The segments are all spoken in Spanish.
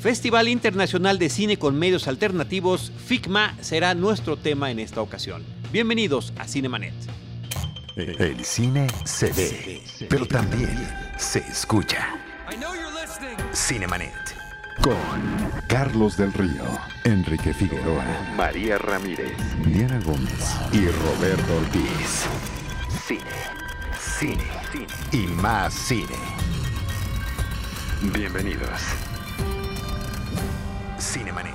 Festival Internacional de Cine con Medios Alternativos, FICMA, será nuestro tema en esta ocasión. Bienvenidos a Cinemanet. El cine se ve, pero también se escucha. Cinemanet. Con Carlos del Río, Enrique Figueroa, María Ramírez, Diana Gómez y Roberto Ortiz. Cine, cine, cine y más cine. Bienvenidos. Cinemanet.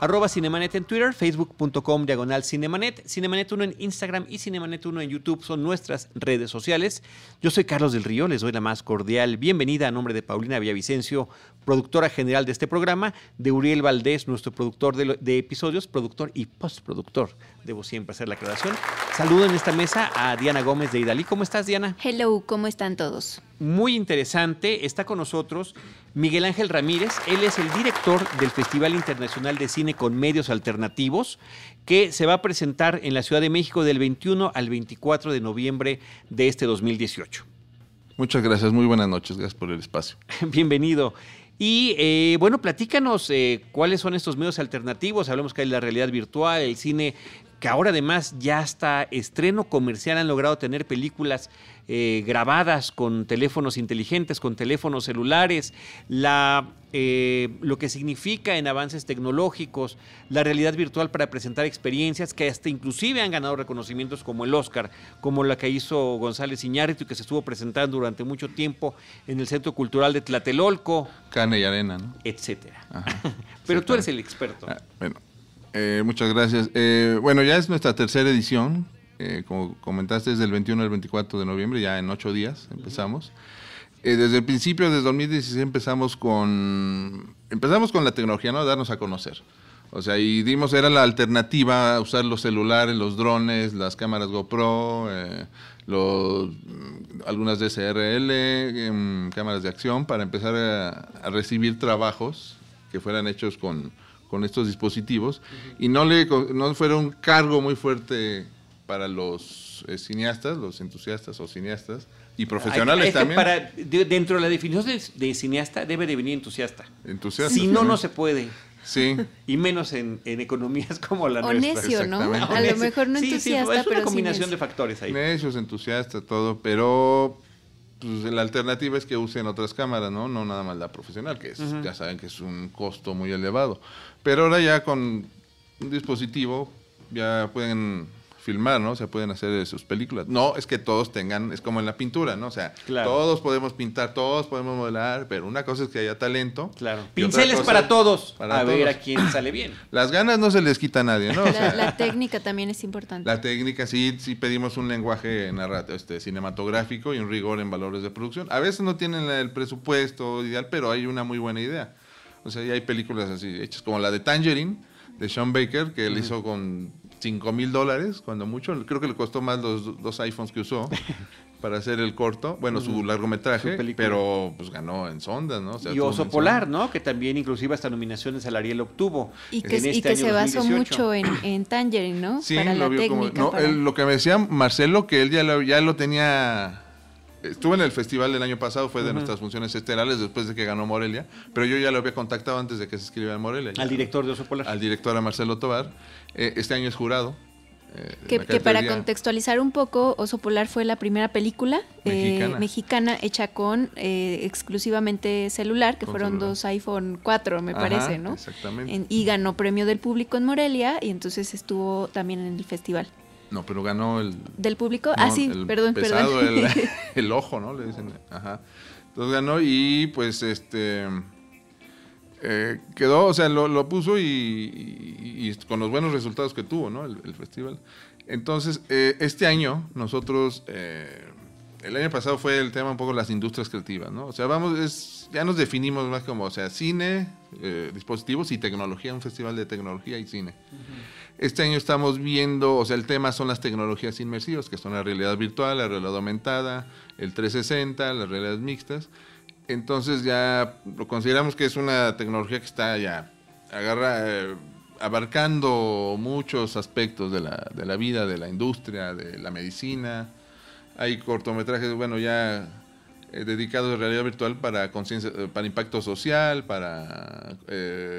Arroba Cinemanet en Twitter, facebook.com diagonal Cinemanet, Cinemanet 1 en Instagram y Cinemanet 1 en YouTube son nuestras redes sociales. Yo soy Carlos del Río, les doy la más cordial bienvenida a nombre de Paulina Villavicencio, productora general de este programa, de Uriel Valdés, nuestro productor de, episodios, productor y postproductor. Debo siempre hacer la aclaración. Saludo en esta mesa a Diana Gómez de Idalí. ¿Cómo estás, Diana? Hello, ¿cómo están todos? Muy interesante. Está con nosotros Miguel Ángel Ramírez. Él es el director del Festival Internacional de Cine con Medios Alternativos, que se va a presentar en la Ciudad de México del 21 al 24 de noviembre de este 2018. Muchas gracias, muy buenas noches, gracias por el espacio. Bienvenido. Y eh, bueno, platícanos eh, cuáles son estos medios alternativos. Hablamos que hay la realidad virtual, el cine, que ahora además ya está estreno comercial, han logrado tener películas eh, grabadas con teléfonos inteligentes, con teléfonos celulares, la, eh, lo que significa en avances tecnológicos, la realidad virtual para presentar experiencias que hasta inclusive han ganado reconocimientos como el Oscar, como la que hizo González Iñárritu que se estuvo presentando durante mucho tiempo en el Centro Cultural de Tlatelolco. Carne y arena, ¿no? Etcétera. Pero tú eres el experto. Ah, bueno, eh, muchas gracias. Eh, bueno, ya es nuestra tercera edición. Eh, como comentaste, es del 21 al 24 de noviembre, ya en ocho días empezamos. Eh, desde el principio, desde 2016, empezamos con, empezamos con la tecnología, ¿no? Darnos a conocer. O sea, y dimos, era la alternativa a usar los celulares, los drones, las cámaras GoPro, eh, los, algunas DSRL, em, cámaras de acción, para empezar a, a recibir trabajos que fueran hechos con, con estos dispositivos y no, le, no fuera un cargo muy fuerte para los eh, cineastas, los entusiastas o cineastas y profesionales Hay- es que también. Para, de- dentro de la definición de, de cineasta debe de venir entusiasta. Entusiastas. Si no, no se puede. Sí, Y menos en, en economías como la O nuestra. necio, ¿no? A lo mejor no Sí, sí, entusiasta, es una pero combinación de factores ahí. necios, entusiastas, todo, pero pues, la alternativa es que usen otras cámaras, ¿no? No nada más la profesional, que es, ya saben que es un costo muy elevado. Pero ahora ya con un dispositivo ya pueden filmar, ¿no? O sea, pueden hacer sus películas. No, es que todos tengan, es como en la pintura, ¿no? O sea, Claro. todos podemos pintar, todos podemos modelar, pero una cosa es que haya talento. Claro. Pinceles para todos. para a ver a quién sale bien. Las ganas no se les quita a nadie, ¿no? O sea, La, la técnica también es importante. La técnica, sí, sí pedimos un lenguaje narrativo, este, cinematográfico y un rigor en valores de producción. A veces no tienen el presupuesto ideal, pero hay una muy buena idea. O sea, ya hay películas así hechas, como la de Tangerine, de Sean Baker, que él hizo con 5 mil dólares, cuando mucho. Creo que le costó más los do- dos iPhones que usó para hacer el corto, bueno, su largometraje, Su pero pues ganó en sondas, ¿no? O sea, y Oso. Polar, ¿no? Que también inclusive hasta nominaciones al Ariel obtuvo. Y que, en y este que año se basó 2018. mucho en, en Tangerine, ¿no? Sí, para lo la vio como- técnica. no, para- él- lo que me decía Marcelo, que él ya lo, ya lo tenía. Estuvo en el festival del año pasado, fue de nuestras funciones estelares después de que ganó Morelia, pero yo ya lo había contactado antes de que se escribiera en Morelia. ya. Al director de Oso Polar. Al director, a Marcelo Tobar. Eh, este año es jurado. eh, Que, para contextualizar un poco, Oso Polar fue la primera película eh, Mexicana. mexicana hecha con eh, exclusivamente celular, que Con fueron celular. dos iPhone 4, me Ajá, parece, ¿no? Exactamente. En- y ganó premio del público en Morelia y entonces estuvo también en el festival. No, pero ganó el. ¿Del público? ah, no, sí, el perdón, pesado, perdón. El, el ojo, ¿no? Le dicen. Ajá. Entonces ganó y pues este. eh, quedó, o sea, lo, lo puso y, y- y con los buenos resultados que tuvo, ¿no? El, el festival. Entonces, eh, este año nosotros, eh, el año pasado fue el tema un poco las industrias creativas, ¿no? O sea, vamos, es, ya nos definimos más como, o sea, cine, eh, dispositivos y tecnología, un festival de tecnología y cine. Este año estamos viendo, o sea, el tema son las tecnologías inmersivas, que son la realidad virtual, la realidad aumentada, el 360, las realidades mixtas. Entonces ya lo consideramos que es una tecnología que está ya agarra, eh, abarcando muchos aspectos de la, de la vida, de la industria, de la medicina. Hay cortometrajes, bueno, ya eh, dedicados a realidad virtual para conciencia, eh, para impacto social, para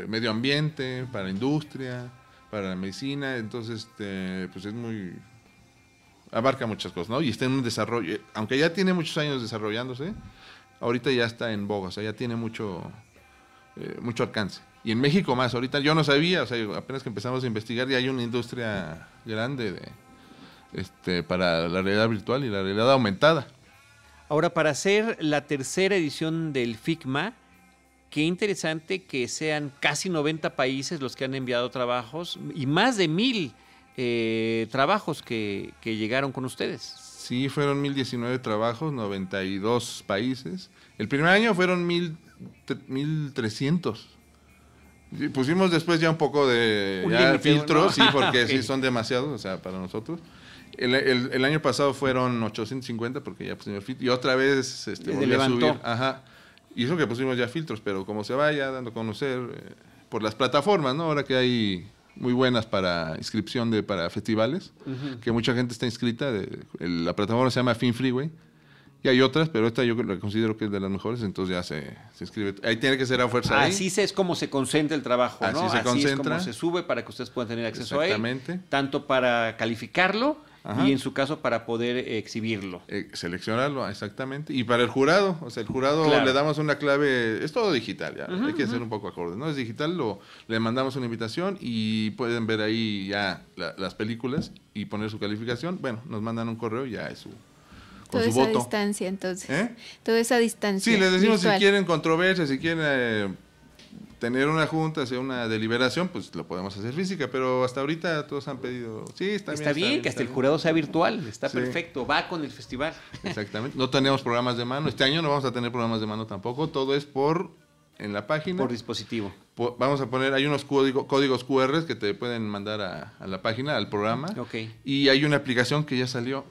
medio ambiente, para industria, para la medicina. Entonces, este, pues es muy abarca muchas cosas, ¿no? Y está en un desarrollo, aunque ya tiene muchos años desarrollándose, ahorita ya está en boga, o sea, ya tiene mucho, mucho alcance. Y en México más, ahorita yo no sabía, o sea, apenas que empezamos a investigar, ya hay una industria grande de, este, para la realidad virtual y la realidad aumentada. Ahora, para hacer la tercera edición del FICMA, qué interesante que sean casi 90 países los que han enviado trabajos y más de mil eh, trabajos que, llegaron con ustedes. Sí, fueron 1019 trabajos, 92 países. El primer año fueron 1300. Pusimos después ya un poco de filtros, sí, porque sí son demasiados, o sea, para nosotros. El, año pasado fueron 850 porque ya pusimos filtros. Y otra vez este, volvió a subir. Ajá. Y eso que pusimos ya filtros, pero como se vaya dando a conocer eh, por las plataformas, ¿no? Ahora que hay muy buenas para inscripción de para festivales, que mucha gente está inscrita. De, la plataforma se llama Fin Freeway. Y hay otras, pero esta yo la considero que es de las mejores, entonces ya se, se inscribe. Ahí tiene que ser a fuerza. Así es como se concentra el trabajo, Así ¿no? Se Así es como se sube para que ustedes puedan tener acceso a él. Tanto para calificarlo y en su caso para poder exhibirlo. Eh, seleccionarlo, exactamente. Y para el jurado, o sea, el jurado le damos una clave, es todo digital, ya, hay que ser un poco acorde, ¿no? Es digital, lo, le mandamos una invitación y pueden ver ahí ya las películas y poner su calificación. Bueno, nos mandan un correo y ya es su, Toda esa distancia, entonces. ¿Eh? Toda esa distancia. Sí, les decimos si quieren controversia, si quieren eh, tener una junta, hacer una deliberación, pues lo podemos hacer física, pero hasta ahorita todos han pedido, sí, está, bien. Está bien, que hasta el jurado sea virtual, está perfecto, va con el festival. Exactamente, no tenemos programas de mano, este año no vamos a tener programas de mano tampoco, todo es por en la página. Por dispositivo. vamos a poner, hay unos códigos QR que te pueden mandar a, a la página, al programa. Ok. Y hay una aplicación que ya salió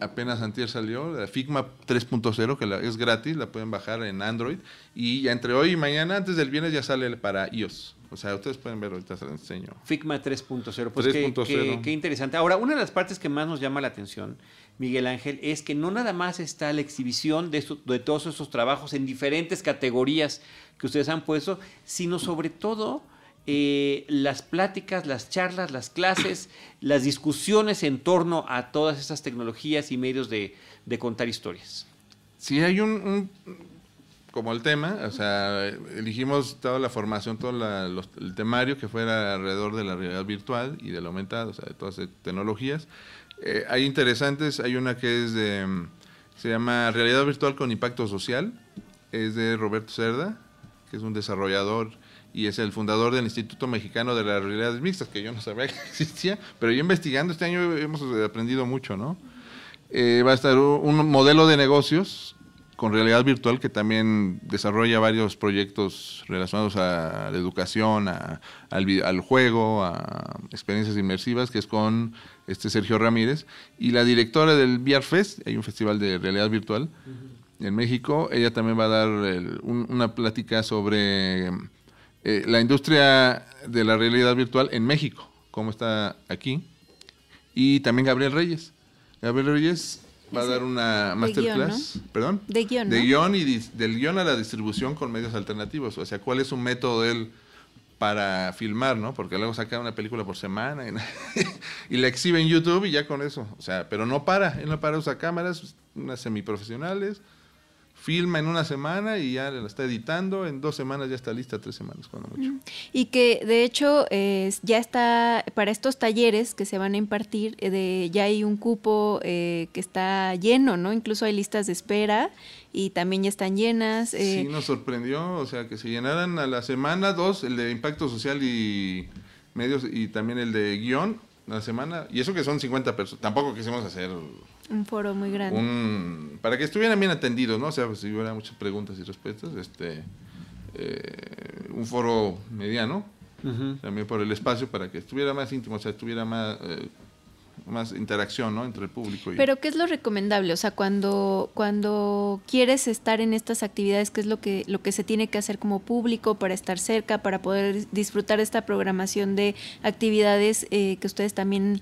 apenas antier salió, la Figma 3.0, que es gratis, la pueden bajar en Android. Y ya entre hoy y mañana, antes del viernes, ya sale para iOS. O sea, ustedes pueden ver, ahorita se lo enseño. Figma 3.0, pues 3.0. Qué, interesante. Ahora, una de las partes que más nos llama la atención, Miguel Ángel, es que no nada más está la exhibición de, de todos esos trabajos en diferentes categorías que ustedes han puesto, sino sobre todo eh, las pláticas, las charlas, las clases, las discusiones en torno a todas estas tecnologías y medios de, contar historias. Sí, hay un, como el tema, o sea, elegimos toda la formación, todo el temario que fuera alrededor de la realidad virtual y de la aumentada, o sea, de todas las tecnologías. Eh, hay interesantes, hay una que es de, se llama Realidad Virtual con Impacto Social, es de Roberto Cerda, que es un desarrollador y es el fundador del Instituto Mexicano de las Realidades Mixtas, que yo no sabía que existía, pero yo investigando este año hemos aprendido mucho, ¿no? Eh, va a estar un modelo de negocios con realidad virtual que también desarrolla varios proyectos relacionados a la educación, al, al, juego, a experiencias inmersivas, que es con este Sergio Ramírez. Y la directora del VR Fest, hay un festival de realidad virtual en México, ella también va a dar una plática sobre eh, la industria de la realidad virtual en México, como está aquí, y también Gabriel Reyes. Gabriel Reyes va a dar una masterclass, perdón, de guion, de guion y del guion a la distribución con medios alternativos, o sea, cuál es un método de él para filmar, ¿no? Porque luego saca una película por semana y, y, la exhibe en YouTube y ya con eso, o sea, pero no para, él no para, usa cámaras, unas semiprofesionales, filma en una semana y ya la está editando, en dos semanas ya está lista, tres semanas cuando mucho. Y que de hecho ya está, para estos talleres que se van a impartir, eh, de, ya hay un cupo eh, que está lleno, ¿no? Incluso hay listas de espera y también ya están llenas. Eh. Sí, nos sorprendió, o sea, que se llenaran a la semana dos, el de impacto social y medios y también el de guion, la semana, y eso que son 50 personas, tampoco quisimos hacer un foro muy grande. para que estuvieran bien atendidos, ¿no? O sea, pues, si hubiera muchas preguntas y respuestas, este, eh, un foro mediano, también por el espacio, para que estuviera más íntimo, o sea, estuviera más, eh, más interacción, ¿no? Entre el público. Y... Pero, ¿qué es lo recomendable? O sea, cuando, cuando quieres estar en estas actividades, ¿qué es lo que, lo que se tiene que hacer como público para estar cerca, para poder disfrutar de esta programación de actividades eh, que ustedes también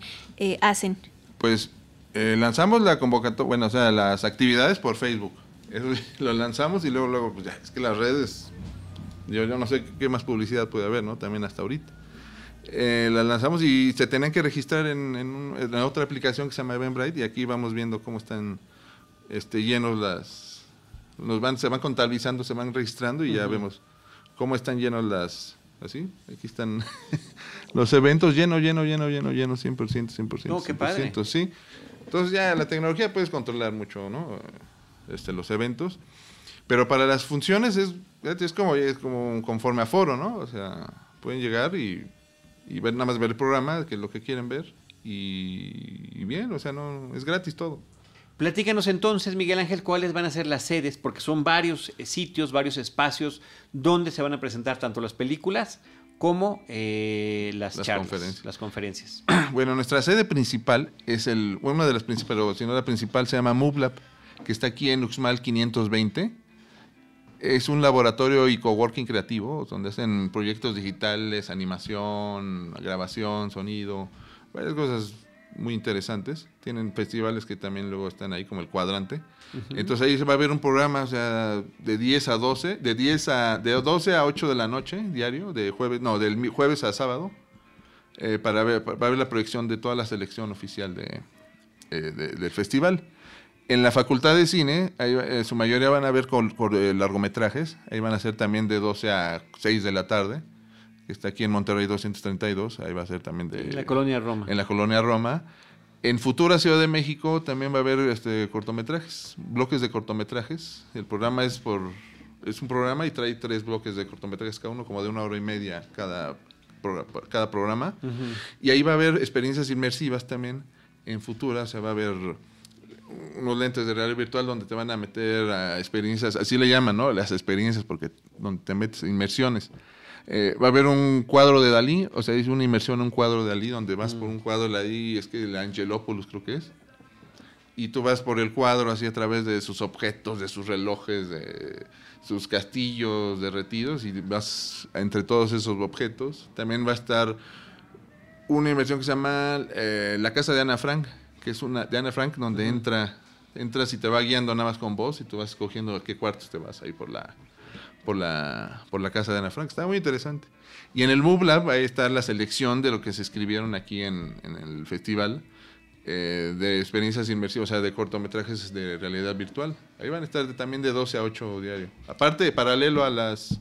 hacen? Pues eh, lanzamos la convocatoria, bueno, o sea, las actividades por Facebook. lo lanzamos y luego, luego, pues ya, es que las redes, yo, yo no sé qué más publicidad puede haber, ¿no? También hasta ahorita. Eh, las lanzamos y se tenían que registrar en, en, otra aplicación que se llama Eventbrite y aquí vamos viendo cómo están este, llenos las... Nos van, se van contabilizando, se van registrando y ya vemos cómo están llenos las... Así, aquí están los eventos lleno, lleno, lleno, lleno, lleno, 100%, 100%. No, qué padre. Sí. Entonces ya la tecnología puedes controlar mucho, ¿no? Este, los eventos. Pero para las funciones es, es como, es como conforme a foro, ¿no? O sea, pueden llegar y, y ver nada más ver el programa, que es lo que quieren ver. Y, bien, o sea, no es gratis todo. Platícanos entonces, Miguel Ángel, cuáles van a ser las sedes, porque son varios eh, sitios, varios espacios donde se van a presentar tanto las películas como eh, las, conferencias. las conferencias. Bueno, nuestra sede principal es el, una de las principales, si no la principal, se llama MoveLab que está aquí en Uxmal 520. Es un laboratorio y coworking creativo, donde hacen proyectos digitales, animación, grabación, sonido, varias cosas muy interesantes. Tienen festivales que también luego están ahí, como el Cuadrante. Entonces ahí se va a ver un programa, o sea, de 10 a 12, de 10 a, de 12 a 8 de la noche, diario, de jueves, no, del jueves a sábado, eh, para, ver, para ver la proyección de toda la selección oficial de, eh, del festival. En la facultad de cine, eh, su mayoría van a ver con, eh, largometrajes. Ahí van a ser también de 12 a 6 de la tarde. Está aquí en Monterrey 232. Ahí va a ser también de. En la colonia Roma. En la colonia Roma. En Futura Ciudad de México también va a haber este, cortometrajes, bloques de cortometrajes. El programa es por es un programa y trae tres bloques de cortometrajes cada uno, como de una hora y media cada, cada programa. Y ahí va a haber experiencias inmersivas también en Futura. Se va a ver unos lentes de realidad virtual donde te van a meter a experiencias, así le llaman, ¿no? Las experiencias, porque donde te metes inmersiones. Eh, va a haber un cuadro de Dalí, o sea, es una inmersión en un cuadro de Dalí, donde vas por mm. un cuadro de Dalí, es que el Angelopoulos creo que es, y tú vas por el cuadro así a través de sus objetos, de sus relojes, de sus castillos derretidos, y vas entre todos esos objetos. También va a estar una inmersión que se llama eh, La Casa de Ana Frank, que es una de Ana Frank, donde entra, entras y te va guiando nada más con vos y tú vas escogiendo a qué cuartos te vas ahí por la, por la, por la casa de Ana Frank. Está muy interesante. Y en el Move Lab ahí está la selección de lo que se escribieron aquí en, el festival. Eh, de experiencias inmersivas, o sea, de cortometrajes de realidad virtual. Ahí van a estar también de 12 a 8 diario. Aparte, paralelo a las,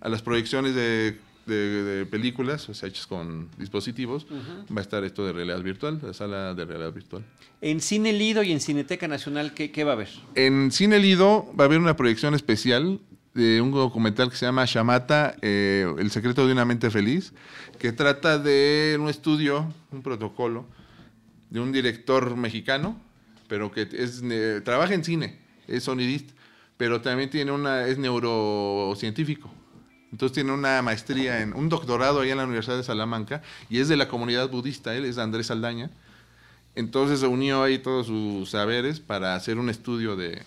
a las proyecciones de de, películas, o sea, hechas con dispositivos, va a estar esto de realidad virtual, la sala de realidad virtual. En Cine Lido y en Cineteca Nacional, ¿qué, qué va a haber? En Cine Lido va a haber una proyección especial de un documental que se llama Shamata, eh, El secreto de una mente feliz, que trata de un estudio, un protocolo, de un director mexicano, pero que es, trabaja en cine, es sonidista, pero también tiene una, es neurocientífico. Entonces tiene una maestría, en un doctorado ahí en la Universidad de Salamanca y es de la comunidad budista, él es Andrés Aldaña. Entonces se unió ahí todos sus saberes para hacer un estudio de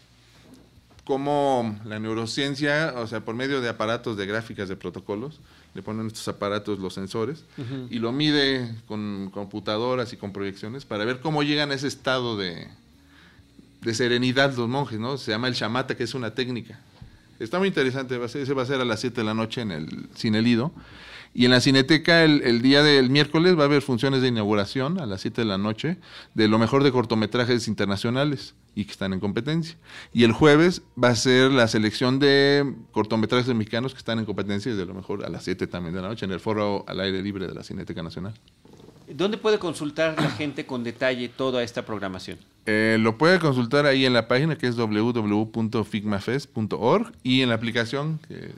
cómo la neurociencia, o sea, por medio de aparatos de gráficas de protocolos, le ponen estos aparatos los sensores y lo mide con computadoras y con proyecciones para ver cómo llegan a ese estado de, de serenidad los monjes, ¿no? Se llama el chamata, que es una técnica. Está muy interesante, va a ser, ese va a ser a las 7 de la noche en el Cine Lido. Y en la Cineteca el, día del miércoles va a haber funciones de inauguración a las 7 de la noche de lo mejor de cortometrajes internacionales y que están en competencia. Y el jueves va a ser la selección de cortometrajes mexicanos que están en competencia de lo mejor a las 7 también de la noche en el foro al aire libre de la Cineteca Nacional. ¿Dónde puede consultar la gente con detalle toda esta programación? Eh, lo puede consultar ahí en la página que es www.figmafest.org y en la aplicación, que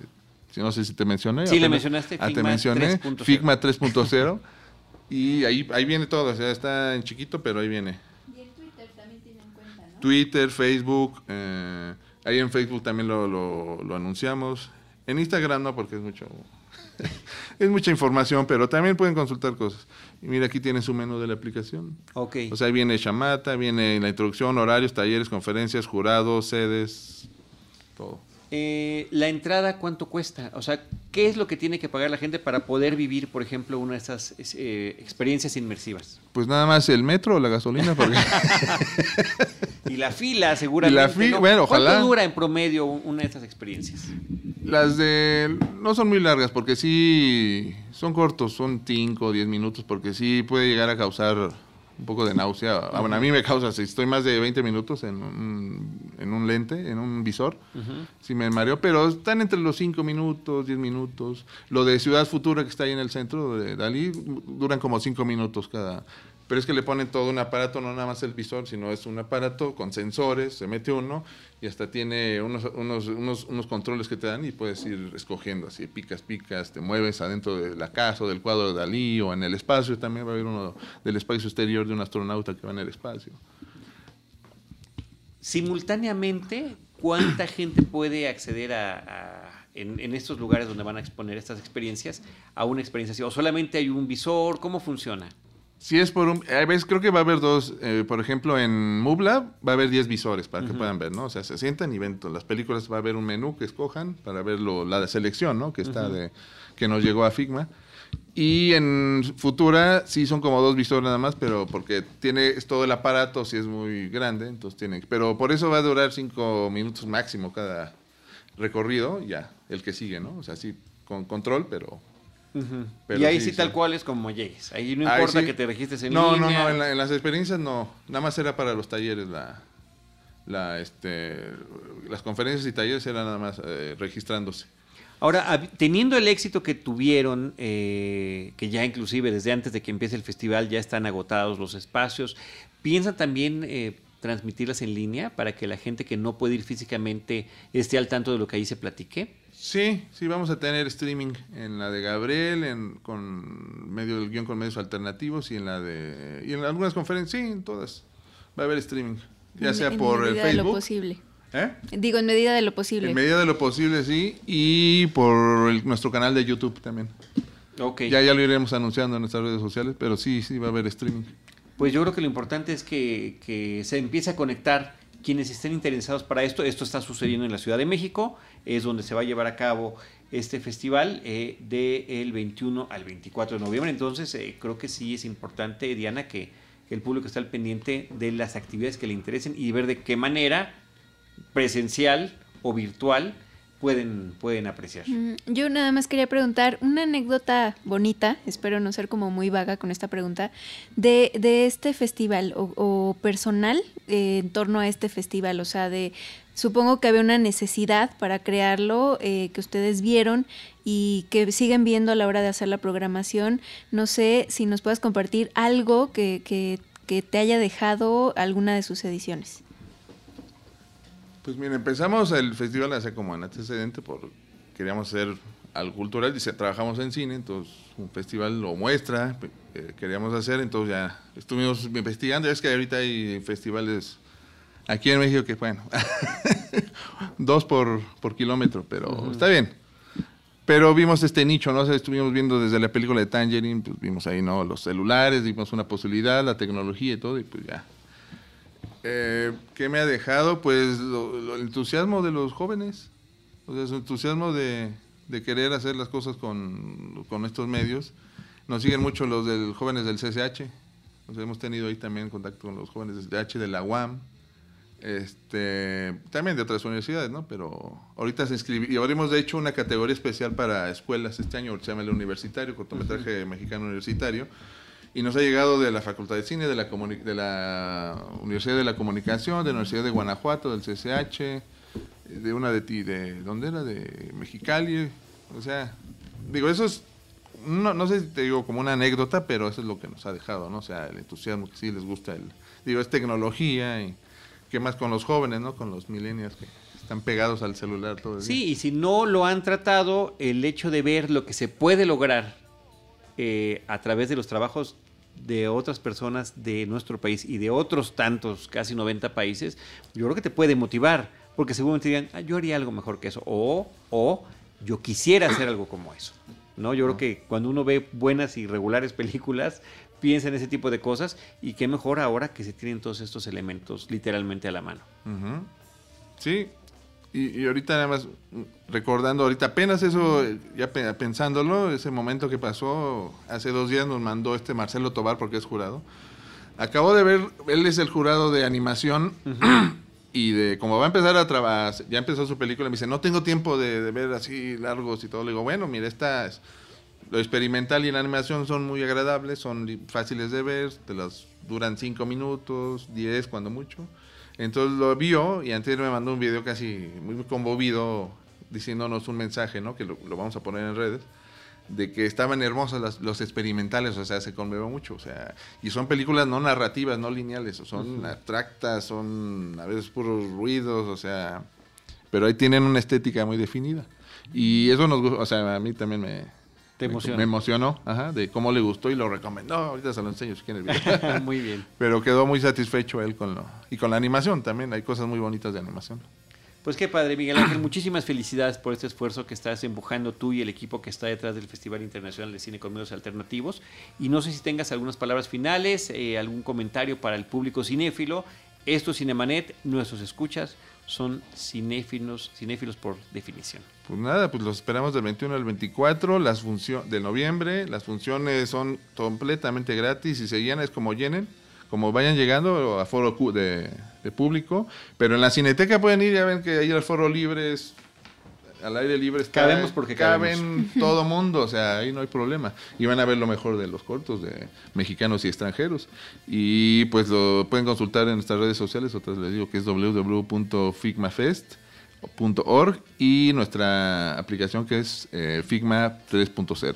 no sé si te mencioné. Sí, le mencionaste. Ah, te mencioné, Figma 3.0. y ahí, ahí viene todo, o sea, está en chiquito, pero ahí viene. Y en Twitter también tienen cuenta, ¿no? Twitter, Facebook, eh, ahí en Facebook también lo, lo anunciamos. En Instagram no, porque es mucho es mucha información, pero también pueden consultar cosas. Y mira, aquí tiene su menú de la aplicación. Ok. O sea, ahí viene Shamata, viene la introducción, horarios, talleres, conferencias, jurados, sedes, todo. Eh, la entrada, ¿cuánto cuesta? O sea, ¿qué es lo que tiene que pagar la gente para poder vivir, por ejemplo, una de esas eh, experiencias inmersivas? Pues nada más el metro o la gasolina, porque Y la fila, seguramente. Y la fila, bueno, ojalá. ¿Cuánto dura en promedio una de estas experiencias? Las de. No son muy largas, porque sí. Son cortos, son 5 o 10 minutos, porque sí puede llegar a causar un poco de náusea. Bueno, a mí me causa, si estoy más de 20 minutos en un, en un lente, en un visor, sí me mareo, pero están entre los 5 minutos, 10 minutos. Lo de Ciudad Futura, que está ahí en el centro de Dalí, duran como 5 minutos cada. Pero es que le ponen todo un aparato, no nada más el visor, sino es un aparato con sensores, se mete uno y hasta tiene unos, unos, unos, unos controles que te dan y puedes ir escogiendo así, picas, picas, te mueves adentro de la casa o del cuadro de Dalí o en el espacio, también va a haber uno del espacio exterior de un astronauta que va en el espacio. Simultáneamente, ¿cuánta gente puede acceder a, en, en, estos lugares donde van a exponer estas experiencias a una experiencia así? ¿O solamente hay un visor? ¿Cómo funciona? Si es por un... A veces creo que va a haber dos, eh, por ejemplo, en MUBLA va a haber 10 visores para que puedan ver, ¿no? O sea, se sientan y ven las películas, va a haber un menú que escojan para ver la de selección, ¿no? Que está de... que nos llegó a Figma. Y en Futura sí son como dos visores nada más, pero porque tiene es todo el aparato, si es muy grande, entonces tiene... Pero por eso va a durar cinco minutos máximo cada recorrido, ya, el que sigue, ¿no? O sea, sí, con control, pero y ahí sí, tal cual es como llegues. Ahí no importa que te registres en no, línea. No, no, en, las experiencias no. Nada más era para los talleres la, la este, las conferencias y talleres eran nada más eh, registrándose. Ahora, teniendo el éxito que tuvieron, eh, que ya inclusive desde antes de que empiece el festival ya están agotados los espacios, ¿piensan también eh, transmitirlas en línea para que la gente que no puede ir físicamente esté al tanto de lo que ahí se platique? Sí, sí, vamos a tener streaming en la de Gabriel, en, con medio del guion con medios alternativos y en la de. Y en algunas conferencias, sí, en todas. Va a haber streaming. Ya sea por el Facebook. De lo posible. ¿Eh? Digo, en medida de lo posible. En medida de lo posible, sí. Y por nuestro canal de YouTube también. Ok. Ya, ya lo iremos anunciando en nuestras redes sociales, pero sí, sí, va a haber streaming. Pues yo creo que lo importante es que, que se empiece a conectar quienes estén interesados para esto. Esto está sucediendo en la Ciudad de México es donde se va a llevar a cabo este festival eh, del 21 al 24 de noviembre. Entonces, eh, creo que sí es importante, Diana, que, que, el público esté al pendiente de las actividades que le interesen y ver de qué manera presencial o virtual pueden, pueden apreciar. Mm, yo nada más quería preguntar una anécdota bonita, espero no ser como muy vaga con esta pregunta, de, de este festival o, personal eh, en torno a este festival, o sea, de supongo que había una necesidad para crearlo eh, que ustedes vieron y que siguen viendo a la hora de hacer la programación. No sé si nos puedas compartir algo que, que, que te haya dejado alguna de sus ediciones. Pues mira, empezamos el festival hace como en antecedente por queríamos hacer algo cultural, dice, trabajamos en cine, entonces un festival lo muestra, eh, queríamos hacer, entonces ya estuvimos investigando, es que ahorita hay festivales aquí en México que, bueno, dos por, por kilómetro, pero está bien. Pero vimos este nicho, ¿no? estuvimos viendo desde la película de Tangerine, pues vimos ahí, ¿no? Los celulares, vimos una posibilidad, la tecnología y todo, y pues ya eh, ¿Qué me ha dejado? Pues el entusiasmo de los jóvenes, o sea, su entusiasmo de, querer hacer las cosas con, estos medios. Nos siguen mucho los del jóvenes del CCH, hemos tenido ahí también contacto con los jóvenes del CCH, de la UAM, este, también de otras universidades, ¿no? Pero ahorita se inscribió, y habremos de hecho una categoría especial para escuelas este año, se llama el universitario, cortometraje mexicano universitario, y nos ha llegado de la Facultad de Cine, de la, de la Universidad de la Comunicación, de la Universidad de Guanajuato, del CCH, de una de ti, de ¿dónde era? De Mexicali. O sea, digo, eso es, no, no sé si te digo como una anécdota, pero eso es lo que nos ha dejado, ¿no? O sea, el entusiasmo que sí les gusta, el, digo, es tecnología y qué más con los jóvenes, ¿no? Con los millennials que están pegados al celular todo el día. Sí, y si no lo han tratado, el hecho de ver lo que se puede lograr eh, a través de los trabajos de otras personas de nuestro país y de otros tantos, casi 90 países, yo creo que te puede motivar, porque seguramente digan, ah, yo haría algo mejor que eso, o, o yo quisiera hacer algo como eso. ¿no? Yo creo que cuando uno ve buenas y regulares películas, piensa en ese tipo de cosas y qué mejor ahora que se tienen todos estos elementos literalmente a la mano. Sí, y, ahorita nada más recordando, ahorita apenas eso, ya pensándolo, ese momento que pasó, hace dos días nos mandó este Marcelo Tobar, porque es jurado, Acabo de ver, él es el jurado de animación y de como va a empezar a trabajar, ya empezó su película, me dice, no tengo tiempo de, ver así largos y todo. Le digo, bueno, mira, esta lo experimental y la animación son muy agradables, son fáciles de ver, te las duran cinco minutos, 10 cuando mucho. Entonces lo vio y antes me mandó un video casi muy conmovido diciéndonos un mensaje, ¿no? Que lo, vamos a poner en redes de que estaban hermosos los experimentales, o sea, se conmovió mucho, o sea, y son películas no narrativas, no lineales, son abstractas, son a veces puros ruidos, o sea, pero ahí tienen una estética muy definida. Y eso nos gusta, o sea, a mí también me, me emocionó, ajá, de cómo le gustó y lo recomendó. Ahorita se lo enseño si quieren video. muy bien. Pero quedó muy satisfecho él con lo. Y con la animación también, hay cosas muy bonitas de animación. Pues qué padre, Miguel Ángel. Muchísimas felicidades por este esfuerzo que estás empujando tú y el equipo que está detrás del Festival Internacional de Cine con Medios Alternativos. Y no sé si tengas algunas palabras finales, eh, algún comentario para el público cinéfilo. Esto es Cinemanet, nuestros escuchas son cinéfilos, cinéfilos por definición. Pues nada, pues los esperamos del 21 al 24 las funciones de noviembre. Las funciones son completamente gratis y se llenan, es como llenen, como vayan llegando a foro de, de público. Pero en la cineteca pueden ir, ya ven que ahí el foro libre es al aire libre está, cabemos porque caben todo mundo, o sea, ahí no hay problema. Y van a ver lo mejor de los cortos de mexicanos y extranjeros. Y pues lo pueden consultar en nuestras redes sociales, otras les digo que es www.figmafest.org y nuestra aplicación que es eh, Figma 3.0.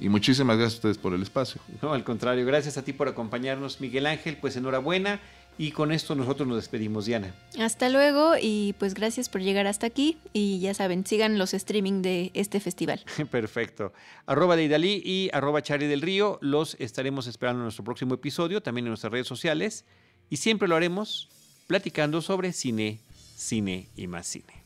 Y muchísimas gracias a ustedes por el espacio. No, al contrario, gracias a ti por acompañarnos, Miguel Ángel. Pues enhorabuena y con esto nosotros nos despedimos, Diana. Hasta luego y pues gracias por llegar hasta aquí y ya saben, sigan los streaming de este festival. Perfecto. Arroba de Idalí y arroba Chari del Río. Los estaremos esperando en nuestro próximo episodio, también en nuestras redes sociales. Y siempre lo haremos platicando sobre cine, cine y más cine.